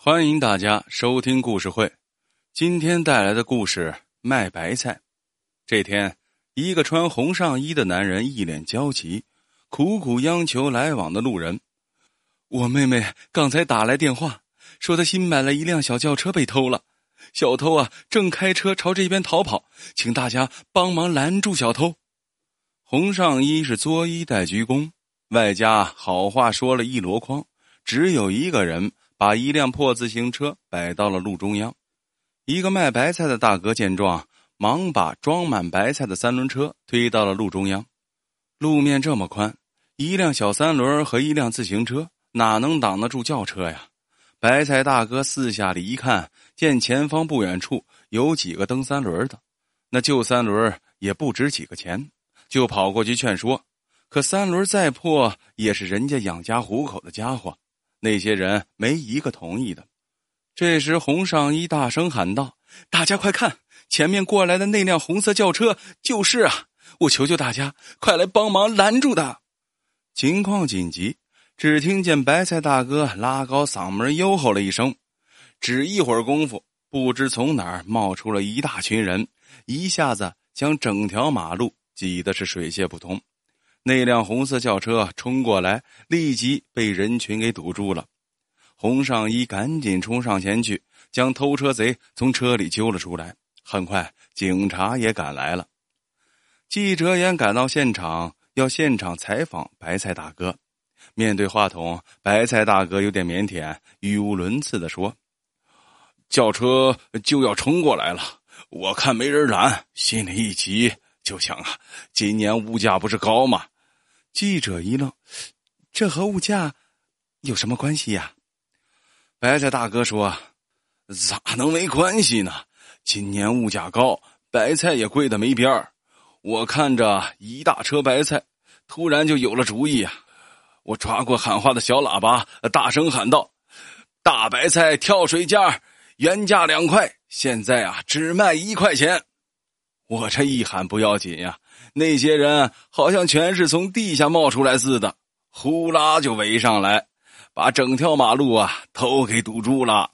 欢迎大家收听故事会。今天带来的故事卖白菜。这天，一个穿红上衣的男人一脸焦急，苦苦央求来往的路人：“我妹妹刚才打来电话，说她新买了一辆小轿车被偷了，小偷啊正开车朝这边逃跑，请大家帮忙拦住小偷。”红上衣是作揖带鞠躬，外加好话说了一箩筐，只有一个人。把一辆破自行车摆到了路中央，一个卖白菜的大哥见状，忙把装满白菜的三轮车推到了路中央。路面这么宽，一辆小三轮和一辆自行车哪能挡得住轿车呀？白菜大哥四下里一看，见前方不远处有几个蹬三轮的，那旧三轮也不值几个钱，就跑过去劝说。可三轮再破，也是人家养家糊口的家伙。那些人没一个同意的。这时，红上衣大声喊道：“大家快看，前面过来的那辆红色轿车就是啊！我求求大家，快来帮忙拦住他！”情况紧急，只听见白菜大哥拉高嗓门吆喝了一声。只一会儿功夫，不知从哪儿冒出了一大群人，一下子将整条马路挤得是水泄不通。那辆红色轿车冲过来，立即被人群给堵住了。红上衣赶紧冲上前去，将偷车贼从车里揪了出来。很快，警察也赶来了。记者也赶到现场，要现场采访白菜大哥。面对话筒，白菜大哥有点腼腆，语无伦次的说：“轿车就要冲过来了，我看没人拦，心里一急，就想啊，今年物价不是高吗？”记者一愣，这和物价有什么关系呀？白菜大哥说：“咋能没关系呢？今年物价高，白菜也贵的没边儿。我看着一大车白菜，突然就有了主意啊！我抓过喊话的小喇叭，大声喊道：‘大白菜跳水价，原价两块，现在啊只卖一块钱。’我这一喊不要紧呀。”那些人好像全是从地下冒出来似的，呼啦就围上来，把整条马路啊都给堵住了。